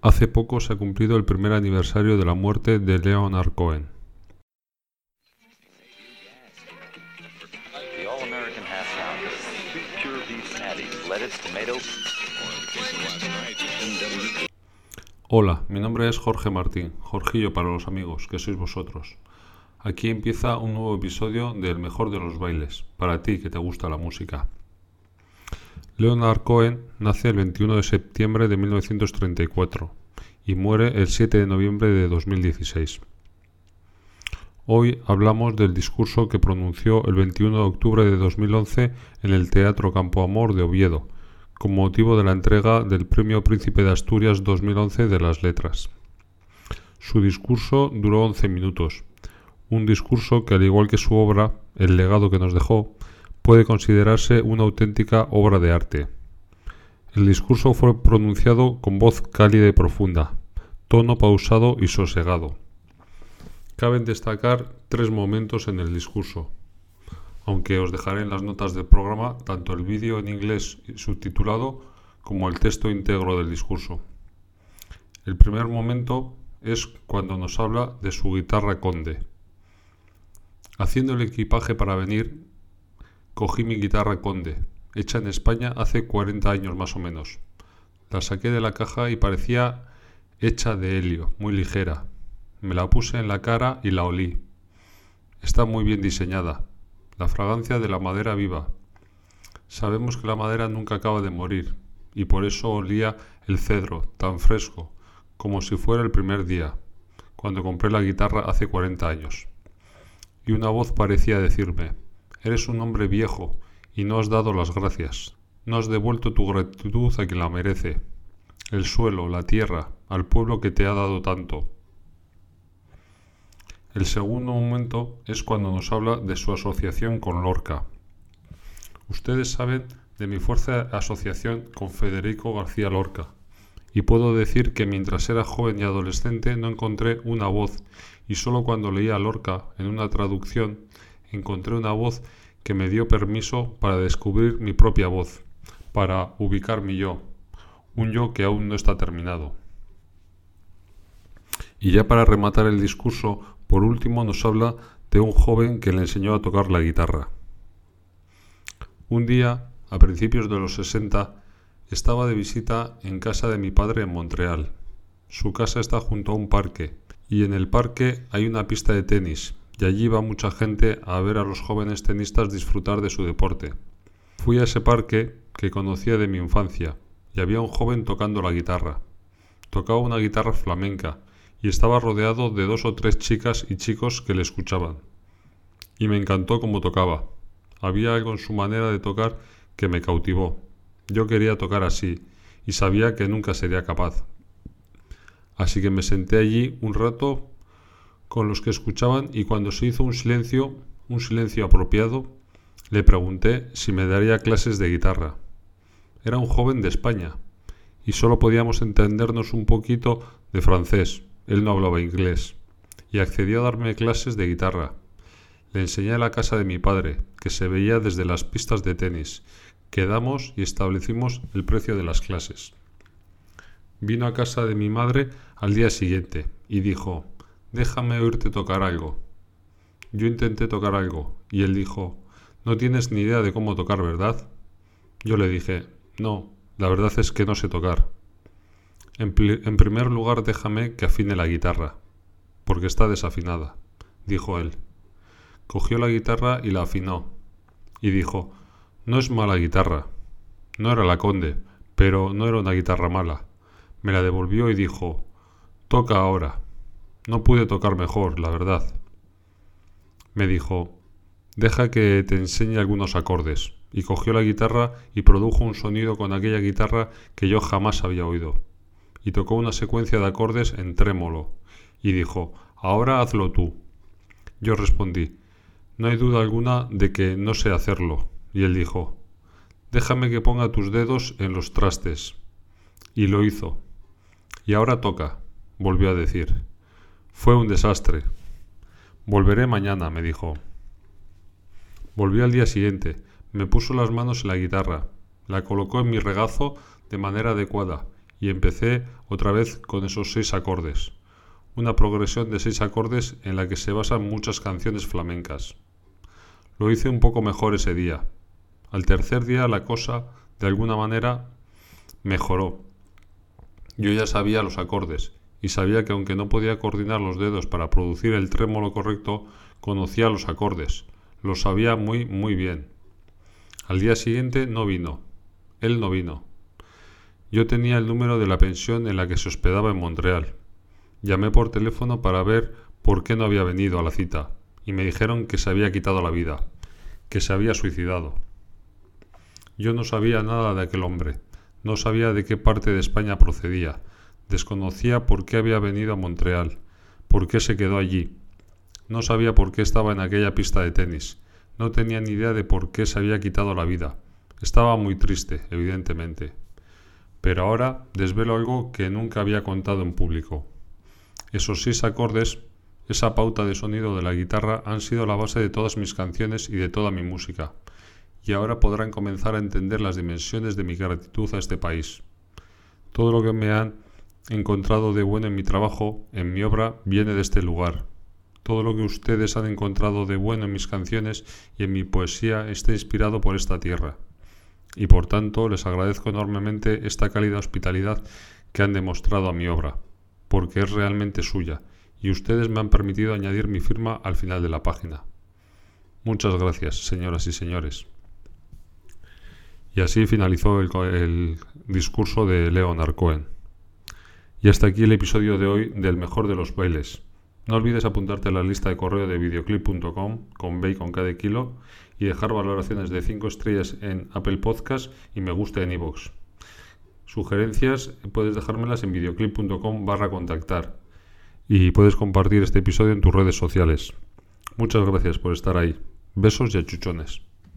Hace poco se ha cumplido el primer aniversario de la muerte de Leonard Cohen. Hola, mi nombre es Jorge Martín, Jorgillo para los amigos, que sois vosotros. Aquí empieza un nuevo episodio del mejor de los bailes, para ti que te gusta la música. Leonard Cohen nace el 21 de septiembre de 1934 y muere el 7 de noviembre de 2016. Hoy hablamos del discurso que pronunció el 21 de octubre de 2011 en el Teatro Campo Amor de Oviedo, con motivo de la entrega del Premio Príncipe de Asturias 2011 de las Letras. Su discurso duró 11 minutos, un discurso que al igual que su obra, el legado que nos dejó, puede considerarse una auténtica obra de arte. El discurso fue pronunciado con voz cálida y profunda, tono pausado y sosegado. Caben destacar tres momentos en el discurso, aunque os dejaré en las notas del programa tanto el vídeo en inglés subtitulado como el texto íntegro del discurso. El primer momento es cuando nos habla de su guitarra conde. Haciendo el equipaje para venir, Cogí mi guitarra Conde, hecha en España hace 40 años más o menos. La saqué de la caja y parecía hecha de helio, muy ligera. Me la puse en la cara y la olí. Está muy bien diseñada. La fragancia de la madera viva. Sabemos que la madera nunca acaba de morir, y por eso olía el cedro, tan fresco, como si fuera el primer día, cuando compré la guitarra hace 40 años. Y una voz parecía decirme, Eres un hombre viejo y no has dado las gracias. No has devuelto tu gratitud a quien la merece. El suelo, la tierra, al pueblo que te ha dado tanto. El segundo momento es cuando nos habla de su asociación con Lorca. Ustedes saben de mi fuerte asociación con Federico García Lorca, y puedo decir que mientras era joven y adolescente no encontré una voz, y solo cuando leía Lorca en una traducción encontré una voz que me dio permiso para descubrir mi propia voz, para ubicar mi yo, un yo que aún no está terminado. Y ya para rematar el discurso, por último nos habla de un joven que le enseñó a tocar la guitarra. Un día, a principios de los 60, estaba de visita en casa de mi padre en Montreal. Su casa está junto a un parque, y en el parque hay una pista de tenis, y allí va mucha gente a ver a los jóvenes tenistas disfrutar de su deporte. Fui a ese parque que conocía de mi infancia y había un joven tocando la guitarra. Tocaba una guitarra flamenca y estaba rodeado de dos o tres chicas y chicos que le escuchaban. Y me encantó cómo tocaba. Había algo en su manera de tocar que me cautivó. Yo quería tocar así y sabía que nunca sería capaz. Así que me senté allí un rato con los que escuchaban y cuando se hizo un silencio, un silencio apropiado, le pregunté si me daría clases de guitarra. Era un joven de España y solo podíamos entendernos un poquito de francés. Él no hablaba inglés y accedió a darme clases de guitarra. Le enseñé a la casa de mi padre, que se veía desde las pistas de tenis. Quedamos y establecimos el precio de las clases. Vino a casa de mi madre al día siguiente y dijo, déjame oírte tocar algo. Yo intenté tocar algo, y él dijo, no tienes ni idea de cómo tocar, ¿verdad? Yo le dije, no, la verdad es que no sé tocar. En, primer lugar déjame que afine la guitarra, porque está desafinada, dijo él. Cogió la guitarra y la afinó, y dijo, no es mala guitarra. No era la conde, pero no era una guitarra mala. Me la devolvió y dijo, toca ahora. No pude tocar mejor, la verdad. Me dijo, deja que te enseñe algunos acordes, y cogió la guitarra y produjo un sonido con aquella guitarra que yo jamás había oído, y tocó una secuencia de acordes en trémolo, y dijo, ahora hazlo tú. Yo respondí, no hay duda alguna de que no sé hacerlo, y él dijo, déjame que ponga tus dedos en los trastes. Y lo hizo. Y ahora toca, volvió a decir. Fue un desastre. Volveré mañana, me dijo. Volví al día siguiente, me puso las manos en la guitarra, la colocó en mi regazo de manera adecuada y empecé otra vez con esos seis acordes. Una progresión de seis acordes en la que se basan muchas canciones flamencas. Lo hice un poco mejor ese día. Al tercer día la cosa, de alguna manera, mejoró. Yo ya sabía los acordes y sabía que aunque no podía coordinar los dedos para producir el trémolo correcto, conocía los acordes. Los sabía muy, muy bien. Al día siguiente no vino. Él no vino. Yo tenía el número de la pensión en la que se hospedaba en Montreal. Llamé por teléfono para ver por qué no había venido a la cita y me dijeron que se había quitado la vida, que se había suicidado. Yo no sabía nada de aquel hombre, no sabía de qué parte de España procedía, desconocía por qué había venido a Montreal, por qué se quedó allí. No sabía por qué estaba en aquella pista de tenis, no tenía ni idea de por qué se había quitado la vida. Estaba muy triste, evidentemente. Pero ahora desvelo algo que nunca había contado en público. Esos seis acordes, esa pauta de sonido de la guitarra han sido la base de todas mis canciones y de toda mi música. Y ahora podrán comenzar a entender las dimensiones de mi gratitud a este país. Todo lo que me han encontrado de bueno en mi trabajo, en mi obra, viene de este lugar. Todo lo que ustedes han encontrado de bueno en mis canciones y en mi poesía está inspirado por esta tierra. Y por tanto les agradezco enormemente esta cálida hospitalidad que han demostrado a mi obra, porque es realmente suya, y ustedes me han permitido añadir mi firma al final de la página. Muchas gracias, señoras y señores. Y así finalizó el, discurso de Leonard Cohen. Y hasta aquí el episodio de hoy del mejor de los bailes. No olvides apuntarte a la lista de correo de videoclip.com con B con cada kilo y dejar valoraciones de 5 estrellas en Apple Podcast y me gusta en iVoox. Sugerencias puedes dejármelas en videoclip.com barra contactar y puedes compartir este episodio en tus redes sociales. Muchas gracias por estar ahí. Besos y achuchones.